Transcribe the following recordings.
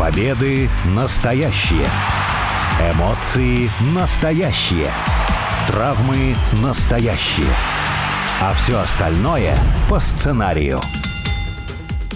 Победы настоящие. Эмоции настоящие. Травмы настоящие. А все остальное по сценарию.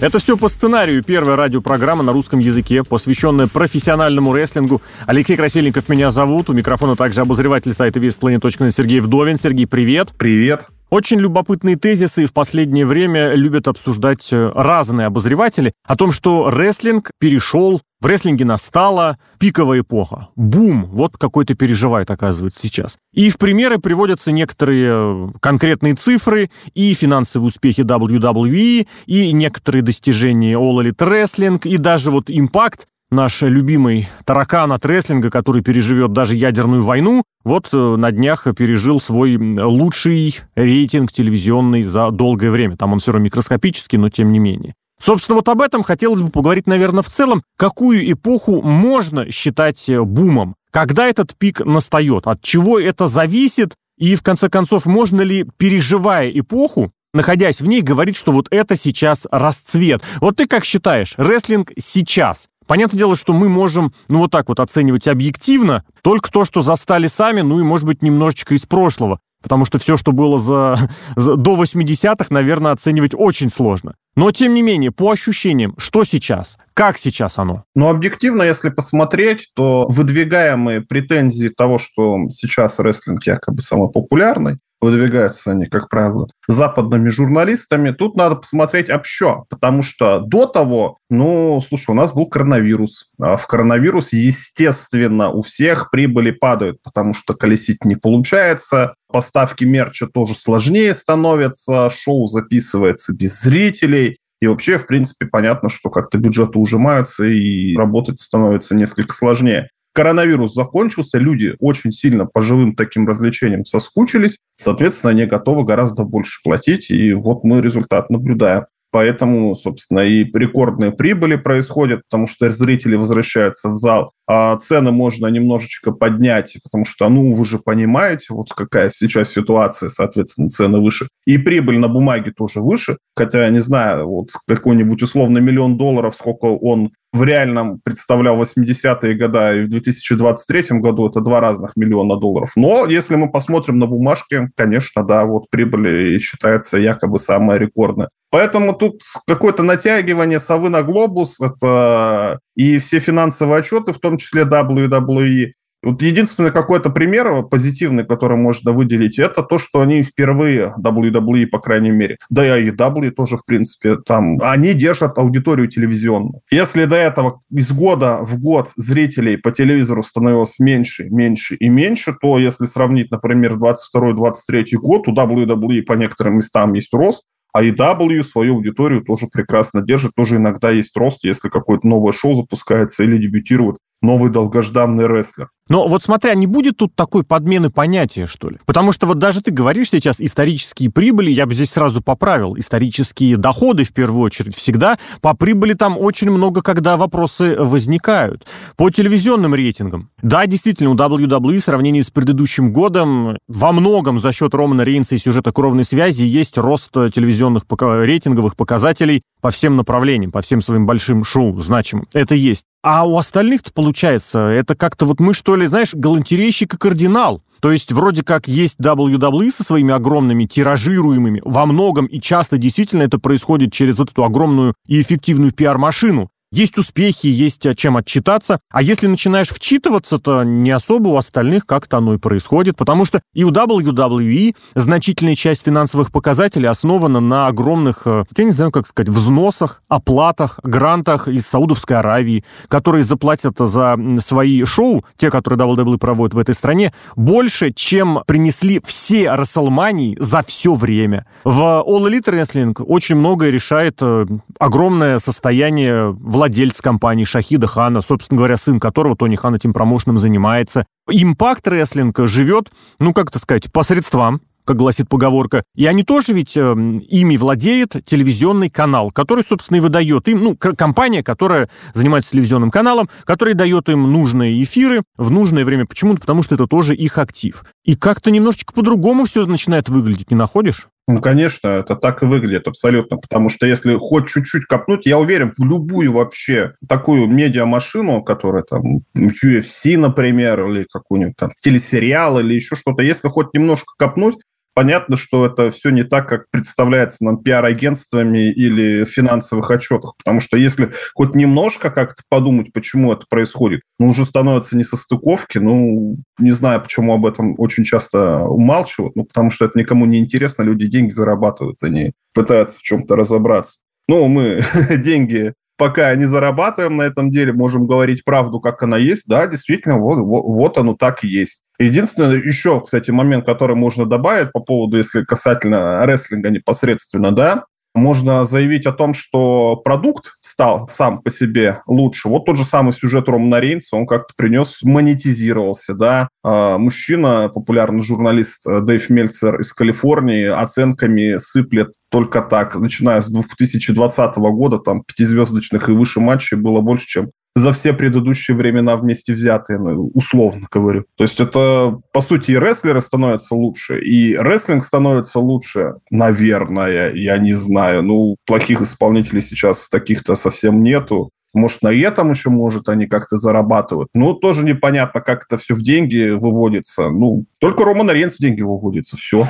Это все по сценарию. Первая радиопрограмма на русском языке, посвященная профессиональному рестлингу. Алексей Красильников меня зовут. У микрофона также обозреватель сайта VSPlanet.net Сергей Вдовин. Сергей, привет. Привет. Очень любопытные тезисы в последнее время любят обсуждать э, разные обозреватели о том, что рестлинг перешел, в рестлинге настала пиковая эпоха. Бум! Вот какой-то переживает, оказывается, сейчас. И в примеры приводятся некоторые э, конкретные цифры и финансовые успехи WWE, и некоторые достижения All Elite Wrestling, и даже вот импакт наш любимый таракан от рестлинга, который переживет даже ядерную войну, вот э, на днях пережил свой лучший рейтинг телевизионный за долгое время. Там он все равно микроскопический, но тем не менее. Собственно, вот об этом хотелось бы поговорить, наверное, в целом. Какую эпоху можно считать э, бумом? Когда этот пик настает? От чего это зависит? И, в конце концов, можно ли, переживая эпоху, находясь в ней, говорить, что вот это сейчас расцвет? Вот ты как считаешь, рестлинг сейчас Понятное дело, что мы можем, ну, вот так вот оценивать объективно, только то, что застали сами, ну, и, может быть, немножечко из прошлого. Потому что все, что было за, за, до 80-х, наверное, оценивать очень сложно. Но, тем не менее, по ощущениям, что сейчас? Как сейчас оно? Ну, объективно, если посмотреть, то выдвигаемые претензии того, что сейчас рестлинг якобы самый популярный, выдвигаются они, как правило, западными журналистами. Тут надо посмотреть общо, потому что до того, ну, слушай, у нас был коронавирус. А в коронавирус, естественно, у всех прибыли падают, потому что колесить не получается, поставки мерча тоже сложнее становятся, шоу записывается без зрителей. И вообще, в принципе, понятно, что как-то бюджеты ужимаются и работать становится несколько сложнее коронавирус закончился, люди очень сильно по живым таким развлечениям соскучились, соответственно, они готовы гораздо больше платить, и вот мы результат наблюдаем. Поэтому, собственно, и рекордные прибыли происходят, потому что зрители возвращаются в зал. А цены можно немножечко поднять, потому что, ну, вы же понимаете, вот какая сейчас ситуация, соответственно, цены выше. И прибыль на бумаге тоже выше. Хотя, я не знаю, вот какой-нибудь условно миллион долларов, сколько он в реальном представлял 80-е годы, и в 2023 году это два разных миллиона долларов. Но если мы посмотрим на бумажки, конечно, да, вот прибыль считается якобы самая рекордная. Поэтому тут какое-то натягивание совы на глобус, это и все финансовые отчеты, в том числе WWE, вот единственный какой-то пример позитивный, который можно выделить, это то, что они впервые, WWE, по крайней мере, да и AEW тоже, в принципе, там, они держат аудиторию телевизионную. Если до этого из года в год зрителей по телевизору становилось меньше, меньше и меньше, то если сравнить, например, 22-23 год, у WWE по некоторым местам есть рост, а EW свою аудиторию тоже прекрасно держит. Тоже иногда есть рост, если какое-то новое шоу запускается или дебютирует новый долгожданный рестлер. Но вот смотря, не будет тут такой подмены понятия, что ли? Потому что вот даже ты говоришь сейчас исторические прибыли, я бы здесь сразу поправил, исторические доходы в первую очередь всегда. По прибыли там очень много, когда вопросы возникают. По телевизионным рейтингам. Да, действительно, у WWE в сравнении с предыдущим годом во многом за счет Романа Рейнса и сюжета кровной связи есть рост телевизионных рейтинговых показателей по всем направлениям, по всем своим большим шоу значимым. Это есть. А у остальных-то получается, это как-то вот мы, что ли, знаешь, галантерейщик и кардинал. То есть вроде как есть WWE со своими огромными тиражируемыми, во многом и часто действительно это происходит через вот эту огромную и эффективную пиар-машину. Есть успехи, есть чем отчитаться. А если начинаешь вчитываться, то не особо у остальных как-то оно и происходит. Потому что и у WWE значительная часть финансовых показателей основана на огромных, э, я не знаю, как сказать, взносах, оплатах, грантах из Саудовской Аравии, которые заплатят за свои шоу, те, которые WWE проводят в этой стране, больше, чем принесли все Расселмании за все время. В All Elite Wrestling очень многое решает э, огромное состояние владельцев владелец компании Шахида Хана, собственно говоря, сын которого Тони Хан этим промоушеном занимается. Импакт рестлинг живет, ну, как это сказать, по средствам, как гласит поговорка. И они тоже ведь э, ими владеет телевизионный канал, который, собственно, и выдает им, ну, компания, которая занимается телевизионным каналом, который дает им нужные эфиры в нужное время. Почему? Потому что это тоже их актив. И как-то немножечко по-другому все начинает выглядеть, не находишь? Ну, конечно, это так и выглядит абсолютно, потому что если хоть чуть-чуть копнуть, я уверен, в любую вообще такую медиамашину, которая там UFC, например, или какой-нибудь там телесериал или еще что-то, если хоть немножко копнуть, понятно, что это все не так, как представляется нам пиар-агентствами или финансовых отчетах. Потому что если хоть немножко как-то подумать, почему это происходит, ну, уже становятся несостыковки. Ну, не знаю, почему об этом очень часто умалчивают. Ну, потому что это никому не интересно. Люди деньги зарабатывают, они пытаются в чем-то разобраться. Ну, мы деньги пока не зарабатываем на этом деле, можем говорить правду, как она есть. Да, действительно, вот, вот, вот оно так и есть. Единственное, еще, кстати, момент, который можно добавить по поводу, если касательно рестлинга непосредственно, да, можно заявить о том, что продукт стал сам по себе лучше. Вот тот же самый сюжет Романа Рейнса, он как-то принес, монетизировался, да. А, мужчина, популярный журналист э, Дэйв Мельцер из Калифорнии, оценками сыплет только так, начиная с 2020 года, там, пятизвездочных и выше матчей было больше, чем за все предыдущие времена вместе взятые, ну, условно говорю. То есть это, по сути, и рестлеры становятся лучше, и рестлинг становится лучше, наверное, я не знаю. Ну, плохих исполнителей сейчас таких-то совсем нету. Может, на этом еще, может, они как-то зарабатывают. Ну, тоже непонятно, как это все в деньги выводится. Ну, только Роман Рейнс в деньги выводится, все.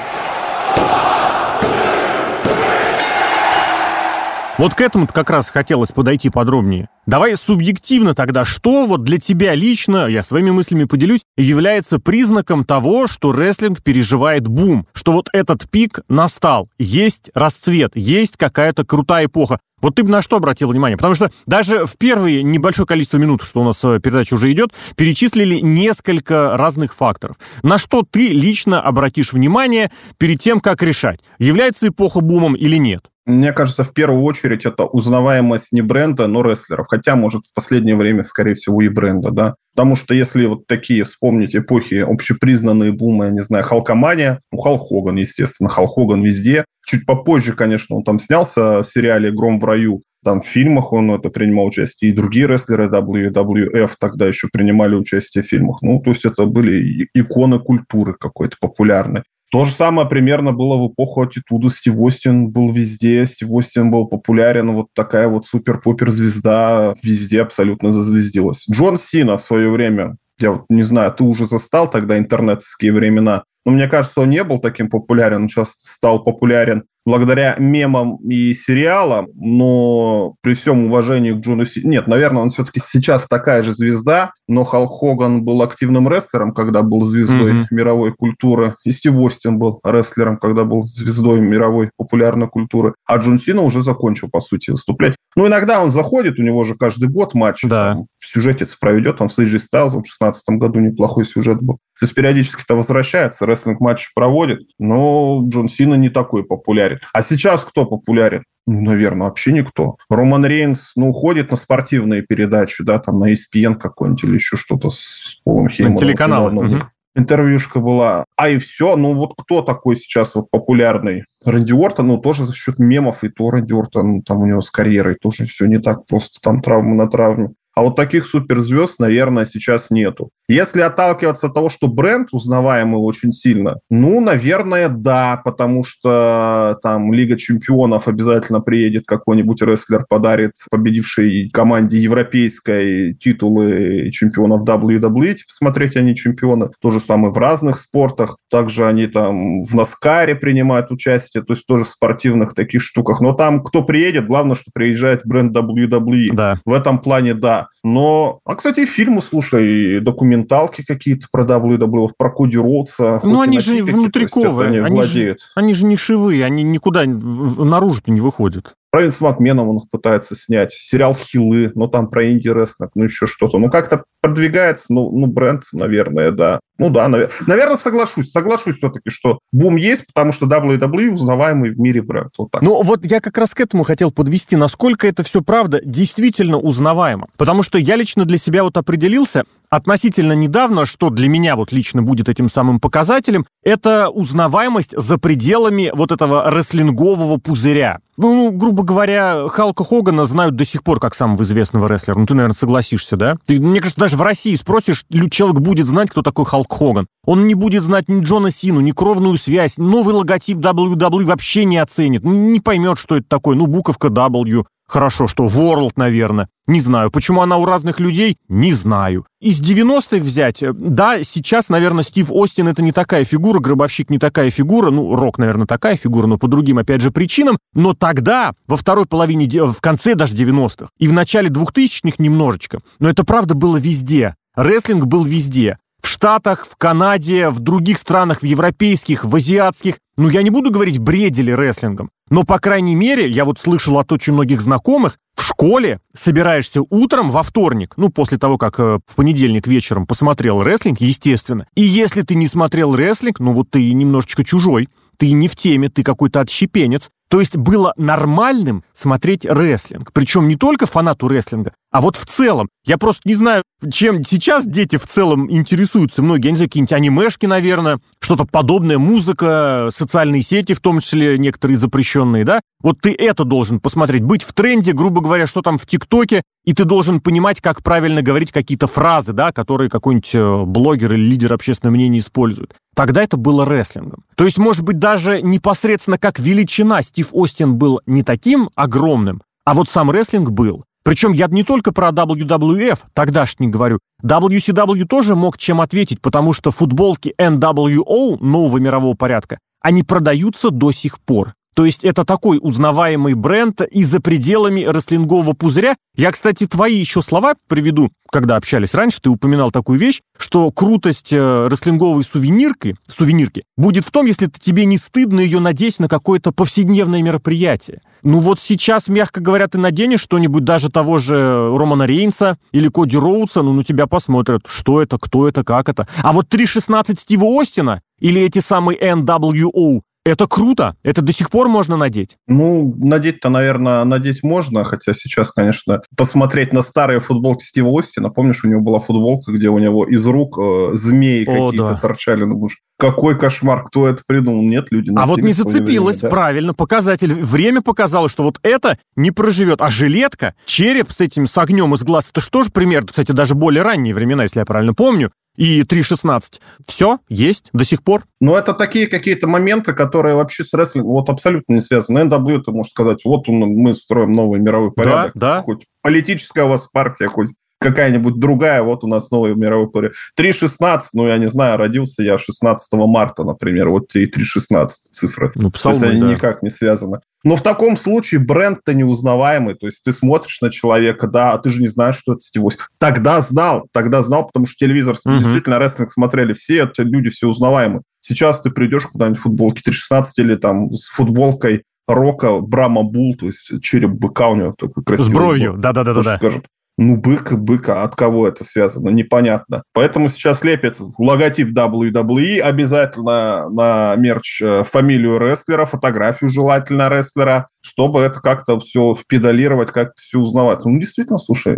Вот к этому как раз хотелось подойти подробнее. Давай субъективно тогда, что вот для тебя лично, я своими мыслями поделюсь, является признаком того, что рестлинг переживает бум, что вот этот пик настал, есть расцвет, есть какая-то крутая эпоха. Вот ты бы на что обратил внимание? Потому что даже в первые небольшое количество минут, что у нас передача уже идет, перечислили несколько разных факторов. На что ты лично обратишь внимание перед тем, как решать, является эпоха бумом или нет? Мне кажется, в первую очередь это узнаваемость не бренда, но рестлеров. Хотя, может, в последнее время, скорее всего, и бренда, да. Потому что если вот такие вспомнить эпохи общепризнанные бумы, я не знаю, Халкомания, ну, Халк Хоган, естественно, Халк Хоган везде. Чуть попозже, конечно, он там снялся в сериале «Гром в раю», там в фильмах он это принимал участие, и другие рестлеры WWF тогда еще принимали участие в фильмах. Ну, то есть это были иконы культуры какой-то популярной. То же самое примерно было в эпоху аттитуда. Стив Остин был везде, Стив Остин был популярен, вот такая вот супер-пупер звезда везде абсолютно зазвездилась. Джон Сина в свое время, я вот не знаю, ты уже застал тогда интернетские времена, но мне кажется, он не был таким популярен, он сейчас стал популярен благодаря мемам и сериалам, но при всем уважении к Джону Си... Нет, наверное, он все-таки сейчас такая же звезда, но Халк Хоган был активным рестлером, когда был звездой mm-hmm. мировой культуры, и Стив Остин был рестлером, когда был звездой мировой популярной культуры, а Джон Сина уже закончил, по сути, выступлять. Ну, иногда он заходит, у него же каждый год матч, да. там, сюжетец проведет, там с AJ Styles в 2016 году неплохой сюжет был. То есть периодически-то возвращается, рестлинг-матч проводит, но Джон Сина не такой популярен. А сейчас кто популярен? Ну, наверное, вообще никто. Роман Рейнс, ну, уходит на спортивные передачи, да, там на ESPN какой-нибудь или еще что-то с Полом Хейманом. Телеканал. Угу. Интервьюшка была. А и все. Ну, вот кто такой сейчас вот популярный? Рэнди Уортон, ну, тоже за счет мемов, и то Рэнди Уортон, там у него с карьерой тоже все не так просто, там травма на травме. А вот таких суперзвезд, наверное, сейчас нету. Если отталкиваться от того, что бренд узнаваемый очень сильно, ну, наверное, да, потому что там Лига чемпионов обязательно приедет какой-нибудь рестлер, подарит победившей команде европейской титулы чемпионов WWE, типа, смотреть они чемпионы. То же самое в разных спортах. Также они там в Наскаре принимают участие, то есть тоже в спортивных таких штуках. Но там кто приедет, главное, что приезжает бренд WWE. Да. В этом плане, да. Но, а, кстати, фильмы, слушай, документалки какие-то про WWE, про Коди Роудса. Ну, они же внутриковые. Они, они, же, они же не шивые, они никуда наружу-то не выходят. Винс Макмена он пытается снять. Сериал «Хилы», ну, там про инди-рестлинг, ну, еще что-то. Ну, как-то продвигается, ну, ну, бренд, наверное, да. Ну да, навер... наверное, соглашусь. Соглашусь все-таки, что бум есть, потому что WWE узнаваемый в мире бренд. Вот так. Ну вот я как раз к этому хотел подвести, насколько это все правда действительно узнаваемо. Потому что я лично для себя вот определился, относительно недавно, что для меня вот лично будет этим самым показателем, это узнаваемость за пределами вот этого рестлингового пузыря. Ну, грубо говоря, Халка Хогана знают до сих пор как самого известного рестлера. Ну, ты, наверное, согласишься, да? Ты, мне кажется, даже в России спросишь, человек будет знать, кто такой Халк Хоган. Он не будет знать ни Джона Сину, ни кровную связь, новый логотип WWE вообще не оценит, не поймет, что это такое. Ну, буковка W, Хорошо, что World, наверное. Не знаю. Почему она у разных людей? Не знаю. Из 90-х взять? Да, сейчас, наверное, Стив Остин это не такая фигура, Гробовщик не такая фигура, ну, Рок, наверное, такая фигура, но по другим, опять же, причинам. Но тогда, во второй половине, в конце даже 90-х, и в начале 2000-х немножечко, но это правда было везде. Рестлинг был везде. В Штатах, в Канаде, в других странах, в европейских, в азиатских. Ну, я не буду говорить, бредили рестлингом. Но, по крайней мере, я вот слышал от очень многих знакомых, в школе собираешься утром во вторник, ну, после того, как э, в понедельник вечером посмотрел рестлинг, естественно. И если ты не смотрел рестлинг, ну, вот ты немножечко чужой, ты не в теме, ты какой-то отщепенец. То есть было нормальным смотреть рестлинг. Причем не только фанату рестлинга, а вот в целом. Я просто не знаю, чем сейчас дети в целом интересуются. Многие, я не знаю, какие-нибудь анимешки, наверное, что-то подобное, музыка, социальные сети, в том числе некоторые запрещенные, да? Вот ты это должен посмотреть, быть в тренде, грубо говоря, что там в ТикТоке, и ты должен понимать, как правильно говорить какие-то фразы, да, которые какой-нибудь э, блогер или лидер общественного мнения использует. Тогда это было рестлингом. То есть, может быть, даже непосредственно как величина Стив Остин был не таким огромным, а вот сам рестлинг был. Причем я не только про WWF, тогдашний говорю. WCW тоже мог чем ответить, потому что футболки NWO, нового мирового порядка, они продаются до сих пор. То есть это такой узнаваемый бренд и за пределами рестлингового пузыря. Я, кстати, твои еще слова приведу, когда общались раньше, ты упоминал такую вещь, что крутость э, рестлинговой сувенирки, сувенирки будет в том, если тебе не стыдно ее надеть на какое-то повседневное мероприятие. Ну вот сейчас, мягко говоря, ты наденешь что-нибудь даже того же Романа Рейнса или Коди Роудса, ну на тебя посмотрят, что это, кто это, как это. А вот 3.16 Стива Остина или эти самые NWO, это круто. Это до сих пор можно надеть. Ну, надеть-то, наверное, надеть можно, хотя сейчас, конечно, посмотреть на старые футболки Стива Остина. Помнишь, у него была футболка, где у него из рук э, змеи какие-то да. торчали. Ну, какой кошмар, кто это придумал? Нет, люди А вот не зацепилось, время, да? правильно, показатель. Время показало, что вот это не проживет. А жилетка, череп с этим, с огнем из глаз, это что же пример, кстати, даже более ранние времена, если я правильно помню, и 3.16. Все, есть до сих пор. Ну, это такие какие-то моменты, которые вообще с рестлингом вот абсолютно не связаны. NW, ты можешь сказать, вот мы строим новый мировой порядок. Да, да. Хоть политическая у вас партия, хоть какая-нибудь другая, вот у нас новый мировой порядок. 3.16, ну, я не знаю, родился я 16 марта, например, вот те и 3.16 цифры. Ну, псалмы, То есть они да. никак не связаны. Но в таком случае бренд-то неузнаваемый. То есть ты смотришь на человека, да, а ты же не знаешь, что это Стивось. Тогда знал, тогда знал, потому что телевизор, угу. действительно, рестлинг смотрели все, это люди все узнаваемые. Сейчас ты придешь куда-нибудь в футболке 316 или там с футболкой Рока, Брама Бул, то есть череп быка у него такой красивый. С бровью, да-да-да. Скажет, ну, бык и быка, от кого это связано, непонятно. Поэтому сейчас лепится логотип WWE, обязательно на мерч э, фамилию рестлера, фотографию желательно рестлера, чтобы это как-то все впедалировать, как-то все узнавать. Ну, действительно, слушай,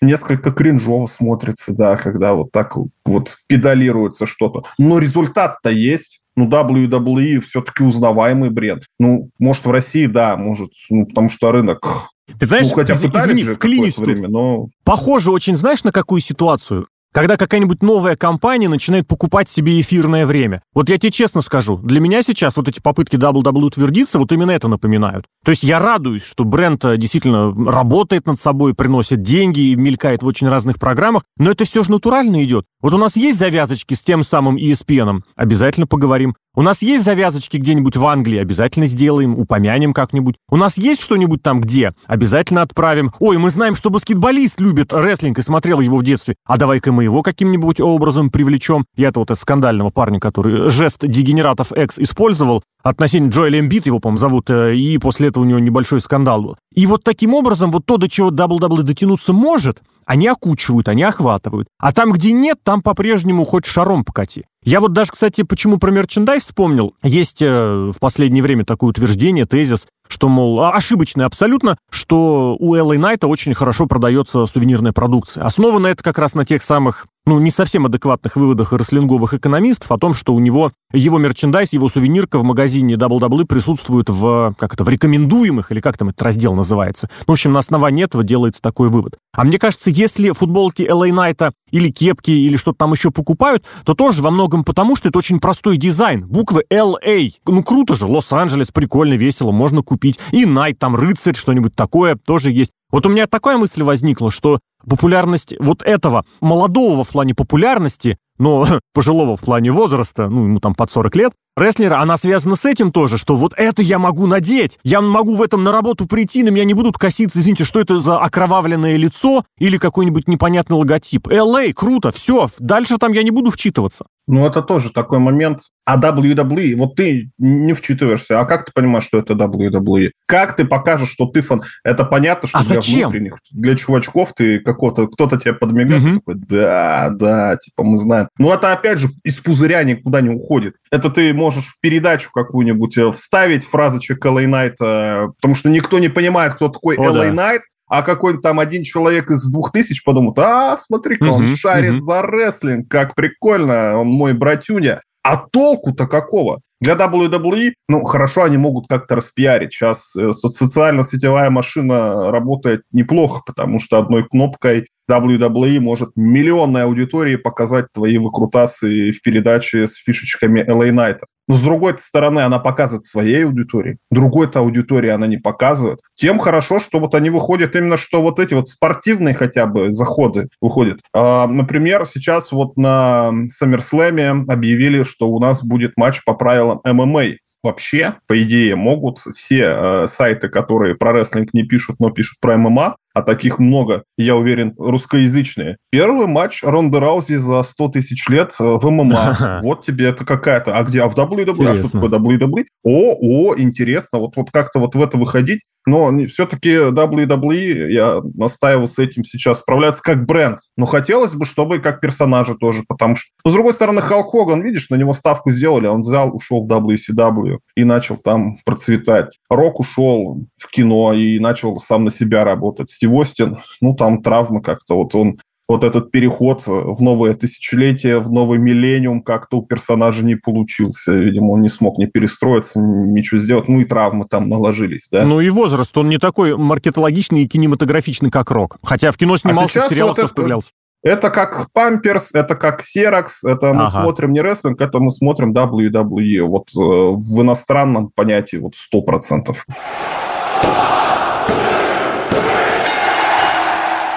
несколько кринжово смотрится, да, когда вот так вот педалируется что-то. Но результат-то есть. Ну, WWE все-таки узнаваемый бренд. Ну, может, в России, да, может, ну, потому что рынок ты знаешь, ну, хотя извини, же вклинюсь время, но... Похоже очень, знаешь, на какую ситуацию? Когда какая-нибудь новая компания начинает покупать себе эфирное время. Вот я тебе честно скажу, для меня сейчас вот эти попытки WWE утвердиться вот именно это напоминают. То есть я радуюсь, что бренд э, действительно работает над собой, приносит деньги и мелькает в очень разных программах, но это все же натурально идет. Вот у нас есть завязочки с тем самым ESPN, обязательно поговорим. У нас есть завязочки где-нибудь в Англии, обязательно сделаем, упомянем как-нибудь. У нас есть что-нибудь там где, обязательно отправим. Ой, мы знаем, что баскетболист любит рестлинг и смотрел его в детстве, а давай-ка мы его каким-нибудь образом привлечем. Я-то вот скандального парня, который жест дегенератов X использовал, относительно Джоэля Эмбит, его, по-моему, зовут, э, и после этого у него небольшой скандал был. И вот таким образом, вот то, до чего WWE дотянуться может, они окучивают, они охватывают. А там, где нет, там по-прежнему хоть шаром покати. Я вот даже, кстати, почему про мерчендайз вспомнил. Есть э, в последнее время такое утверждение, тезис, что, мол, а, ошибочное абсолютно, что у LA Найта очень хорошо продается сувенирная продукция. Основано это как раз на тех самых ну, не совсем адекватных выводах рестлинговых экономистов о том, что у него его мерчендайз, его сувенирка в магазине WWE присутствует в, как это, в рекомендуемых, или как там этот раздел называется. Ну, в общем, на основании этого делается такой вывод. А мне кажется, если футболки LA Knight или кепки, или что-то там еще покупают, то тоже во многом потому, что это очень простой дизайн. Буквы LA. Ну, круто же, Лос-Анджелес, прикольно, весело, можно купить. И Найт, там, рыцарь, что-нибудь такое тоже есть. Вот у меня такая мысль возникла, что популярность вот этого молодого в плане популярности, но пожилого в плане возраста, ну, ему там под 40 лет, рестлера, она связана с этим тоже, что вот это я могу надеть, я могу в этом на работу прийти, на меня не будут коситься, извините, что это за окровавленное лицо или какой-нибудь непонятный логотип. LA, круто, все, дальше там я не буду вчитываться. Ну, это тоже такой момент. А WWE, вот ты не вчитываешься, а как ты понимаешь, что это WWE? Как ты покажешь, что ты фан? Это понятно, что а для зачем? внутренних, для чувачков ты какого-то, кто-то тебе подмигает, Мгм. такой, да, да, типа мы знаем. Ну, это опять же из пузыря никуда не уходит. Это ты можешь в передачу какую-нибудь э, вставить фразочек LA Knight, э, потому что никто не понимает, кто такой О, LA да. Knight, а какой-то там один человек из двух тысяч подумает, а, смотри-ка, он Мгм, шарит мгм. за рестлинг, как прикольно, он мой братюня. А толку-то какого? Для WWE, ну, хорошо, они могут как-то распиарить. Сейчас э, со- социально-сетевая машина работает неплохо, потому что одной кнопкой WWE может миллионной аудитории показать твои выкрутасы в передаче с фишечками LA Knight. Но с другой стороны, она показывает своей аудитории. Другой-то аудитории она не показывает. Тем хорошо, что вот они выходят именно, что вот эти вот спортивные хотя бы заходы выходят. А, например, сейчас вот на SummerSlam объявили, что у нас будет матч по правилам ММА. Вообще, по идее, могут все э, сайты, которые про рестлинг не пишут, но пишут про ММА, а таких много, я уверен, русскоязычные. Первый матч Ронда Раузи за 100 тысяч лет э, в ММА. Вот тебе это какая-то. А где? А в WWE? А что такое WWE? О, о, интересно. Вот, вот как-то вот в это выходить. Но все-таки WWE, я настаивал с этим сейчас, справляться как бренд. Но хотелось бы, чтобы как персонажи тоже, потому что... Но, с другой стороны, Халк Хоган, видишь, на него ставку сделали, он взял, ушел в WCW и начал там процветать. Рок ушел в кино и начал сам на себя работать. Стив Остин, ну, там травмы как-то, вот он вот этот переход в новое тысячелетие, в новый миллениум как-то у персонажа не получился. Видимо, он не смог не перестроиться, ничего сделать. Ну и травмы там наложились, да. Ну и возраст, он не такой маркетологичный и кинематографичный, как Рок. Хотя в кино снимался, сейчас в сериалах вот тоже это- появлялся. Это как Памперс, это как Xerox, это мы Ага. смотрим не рестлинг, это мы смотрим WWE. Вот э, в иностранном понятии вот 100%.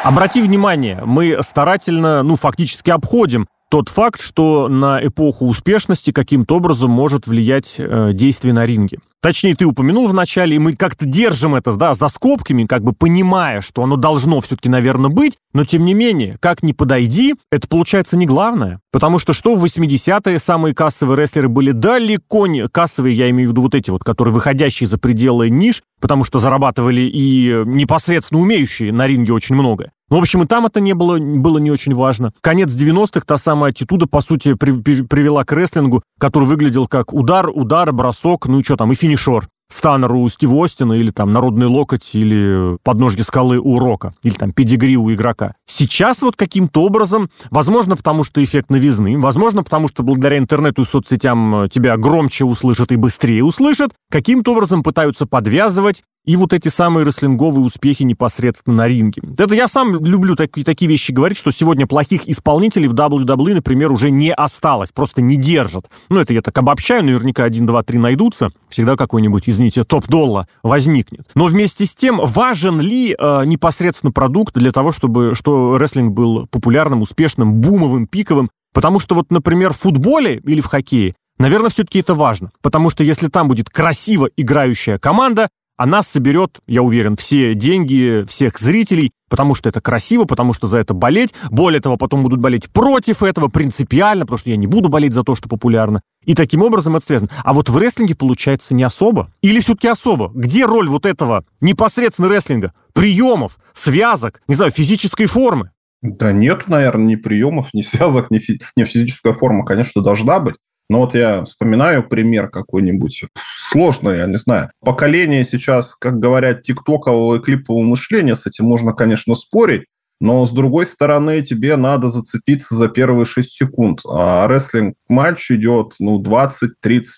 Обрати внимание, мы старательно, ну, фактически обходим тот факт, что на эпоху успешности каким-то образом может влиять э, действие на ринге. Точнее, ты упомянул в начале, и мы как-то держим это да, за скобками, как бы понимая, что оно должно все-таки, наверное, быть, но тем не менее, как ни подойди, это получается не главное. Потому что что в 80-е самые кассовые рестлеры были далеко не... Кассовые, я имею в виду вот эти вот, которые выходящие за пределы ниш, потому что зарабатывали и э, непосредственно умеющие на ринге очень много. Ну, в общем, и там это не было, было не очень важно. Конец 90-х, та самая аттитуда, по сути, при- при- привела к рестлингу, который выглядел как удар, удар, бросок, ну и что там, и финишер. Станнер у Стива Остина, или там народный локоть, или подножки скалы у Рока, или там педигри у игрока. Сейчас вот каким-то образом, возможно, потому что эффект новизны, возможно, потому что благодаря интернету и соцсетям э, тебя громче услышат и быстрее услышат, каким-то образом пытаются подвязывать и вот эти самые рестлинговые успехи непосредственно на ринге. Это я сам люблю такие, такие вещи говорить, что сегодня плохих исполнителей в WWE, например, уже не осталось, просто не держат. Ну, это я так обобщаю, наверняка один, два, три найдутся, всегда какой-нибудь, извините, топ-долла возникнет. Но вместе с тем, важен ли э, непосредственно продукт для того, чтобы что рестлинг был популярным, успешным, бумовым, пиковым? Потому что вот, например, в футболе или в хоккее Наверное, все-таки это важно, потому что если там будет красиво играющая команда, она соберет, я уверен, все деньги всех зрителей, потому что это красиво, потому что за это болеть. Более того, потом будут болеть против этого принципиально, потому что я не буду болеть за то, что популярно. И таким образом это связано. А вот в рестлинге получается не особо. Или все-таки особо. Где роль вот этого непосредственно рестлинга? Приемов, связок, не знаю, физической формы. Да нет, наверное, ни приемов, ни связок, ни, фи- ни физическая форма, конечно, должна быть. Но вот я вспоминаю пример какой-нибудь сложный, я не знаю. Поколение сейчас, как говорят, тиктокового и клипового мышления, с этим можно, конечно, спорить. но с другой стороны тебе надо зацепиться за первые 6 секунд. А рестлинг-матч идет ну, 20-30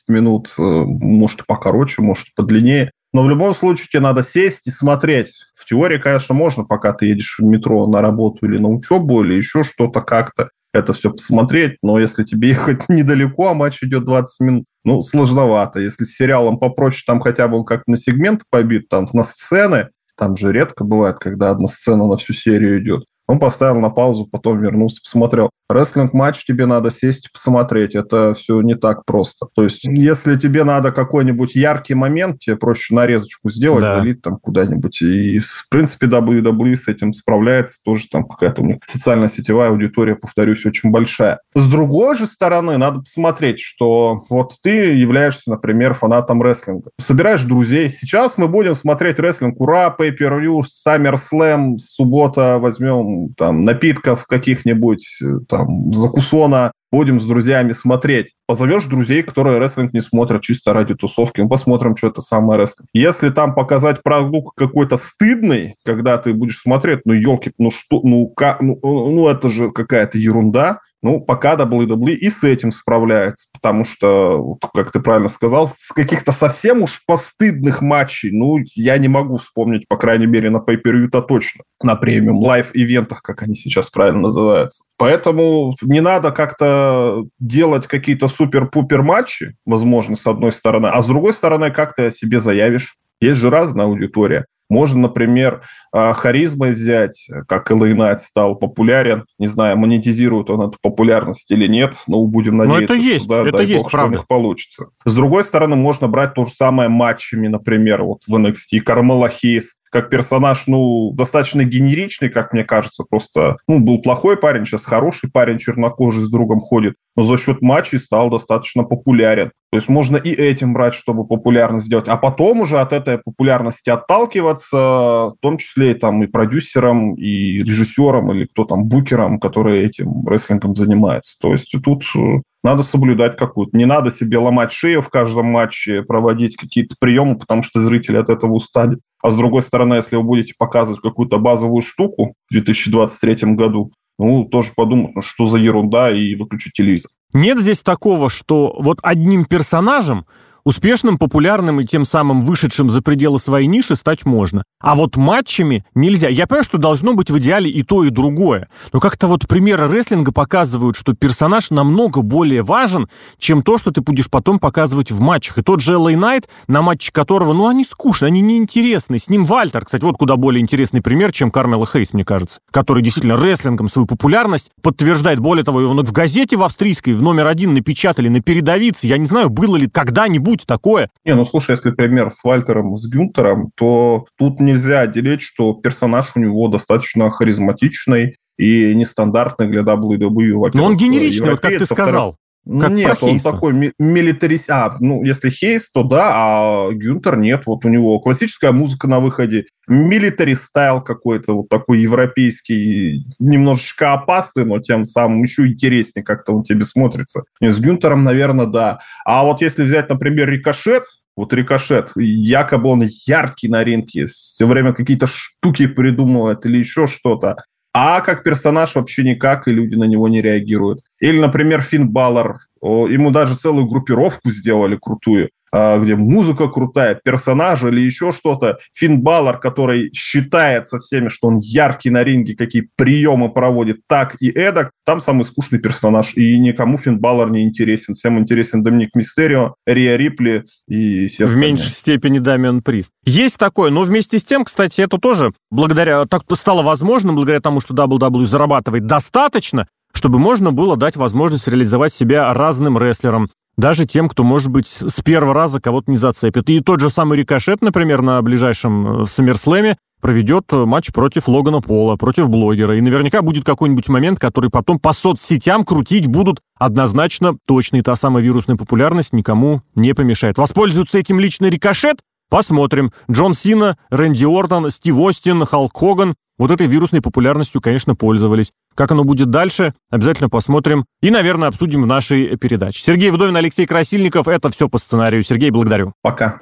минут, э, может покороче, может подлиннее. Но в любом случае тебе надо сесть и смотреть. В теории, конечно, можно, пока ты едешь в метро на работу или на учебу, или еще что-то как-то это все посмотреть, но если тебе ехать недалеко, а матч идет 20 минут, ну, сложновато. Если с сериалом попроще, там хотя бы он как-то на сегмент побит, там на сцены, там же редко бывает, когда одна сцена на всю серию идет. Он поставил на паузу, потом вернулся, посмотрел. Рестлинг-матч тебе надо сесть и посмотреть. Это все не так просто. То есть, если тебе надо какой-нибудь яркий момент, тебе проще нарезочку сделать, да. залить там куда-нибудь. И, в принципе, WWE с этим справляется. Тоже там какая-то у них социальная сетевая аудитория, повторюсь, очень большая. С другой же стороны, надо посмотреть, что вот ты являешься, например, фанатом рестлинга. Собираешь друзей. Сейчас мы будем смотреть рестлинг. Ура, Pay-Per-View, SummerSlam, суббота возьмем там, напитков каких-нибудь, там, закусона, будем с друзьями смотреть. Позовешь друзей, которые рестлинг не смотрят чисто ради тусовки, мы посмотрим, что это самое рестлинг. Если там показать продукт какой-то стыдный, когда ты будешь смотреть, ну, елки, ну что, ну, как, ну, ну это же какая-то ерунда, ну, пока WWE и с этим справляется, потому что, вот, как ты правильно сказал, с каких-то совсем уж постыдных матчей, ну, я не могу вспомнить, по крайней мере, на Pay-Per-View-то точно, на premium live event ах, как они сейчас правильно называются. Поэтому не надо как-то делать какие-то супер-пупер матчи, возможно, с одной стороны, а с другой стороны, как ты о себе заявишь. Есть же разная аудитория. Можно, например, а, харизмой взять, как LA Knight стал популярен. Не знаю, монетизирует он эту популярность или нет, но будем надеяться, но это есть, что, да, это дай есть, бог, правда. что у них получится. С другой стороны, можно брать то же самое матчами, например, вот в NXT. Кармела Хейс как персонаж, ну, достаточно генеричный, как мне кажется, просто, ну, был плохой парень, сейчас хороший парень, чернокожий, с другом ходит, но за счет матчей стал достаточно популярен. То есть можно и этим брать, чтобы популярность сделать, а потом уже от этой популярности отталкиваться, в том числе и там и продюсерам, и режиссерам, или кто там, букерам, которые этим рестлингом занимаются. То есть тут э, надо соблюдать какую-то. Не надо себе ломать шею в каждом матче, проводить какие-то приемы, потому что зрители от этого устали. А с другой стороны, если вы будете показывать какую-то базовую штуку в 2023 году, ну, тоже подумать, ну, что за ерунда, и выключить телевизор. Нет здесь такого, что вот одним персонажем Успешным, популярным и тем самым вышедшим за пределы своей ниши стать можно. А вот матчами нельзя. Я понимаю, что должно быть в идеале и то, и другое. Но как-то вот примеры рестлинга показывают, что персонаж намного более важен, чем то, что ты будешь потом показывать в матчах. И тот же LA Knight, на матче которого, ну, они скучны, они неинтересны. С ним Вальтер, кстати, вот куда более интересный пример, чем Кармела Хейс, мне кажется, который действительно рестлингом свою популярность подтверждает. Более того, его в газете в австрийской в номер один напечатали на передовице. Я не знаю, было ли когда-нибудь быть такое. Не, ну слушай, если пример с Вальтером, с Гюнтером, то тут нельзя отделить, что персонаж у него достаточно харизматичный и нестандартный для WWE. Но он генеричный, вот как ты сказал. Как нет, он такой милитарист. А, ну, если Хейс, то да, а Гюнтер нет. Вот у него классическая музыка на выходе, милитари стайл какой-то, вот такой европейский, немножечко опасный, но тем самым еще интереснее как-то он тебе смотрится. И с Гюнтером, наверное, да. А вот если взять, например, Рикошет, вот Рикошет, якобы он яркий на ринге, все время какие-то штуки придумывает или еще что-то. А как персонаж вообще никак, и люди на него не реагируют. Или, например, Финн Баллар. Ему даже целую группировку сделали крутую. А, где музыка крутая, персонажи или еще что-то. Финн Баллар, который считается всеми, что он яркий на ринге, какие приемы проводит, так и эдак, там самый скучный персонаж. И никому Финн Баллар не интересен. Всем интересен Доминик Мистерио, Риа Рипли и все остальные. В меньшей степени Дамиан Прист. Есть такое, но вместе с тем, кстати, это тоже благодаря, так стало возможным, благодаря тому, что WWE зарабатывает достаточно, чтобы можно было дать возможность реализовать себя разным рестлерам даже тем, кто, может быть, с первого раза кого-то не зацепит. И тот же самый Рикошет, например, на ближайшем Саммерслэме проведет матч против Логана Пола, против блогера. И наверняка будет какой-нибудь момент, который потом по соцсетям крутить будут однозначно точно. И та самая вирусная популярность никому не помешает. Воспользуется этим лично Рикошет? Посмотрим. Джон Сина, Рэнди Ортон, Стив Остин, Халк Хоган вот этой вирусной популярностью, конечно, пользовались. Как оно будет дальше, обязательно посмотрим и, наверное, обсудим в нашей передаче. Сергей Вдовин, Алексей Красильников. Это все по сценарию. Сергей, благодарю. Пока.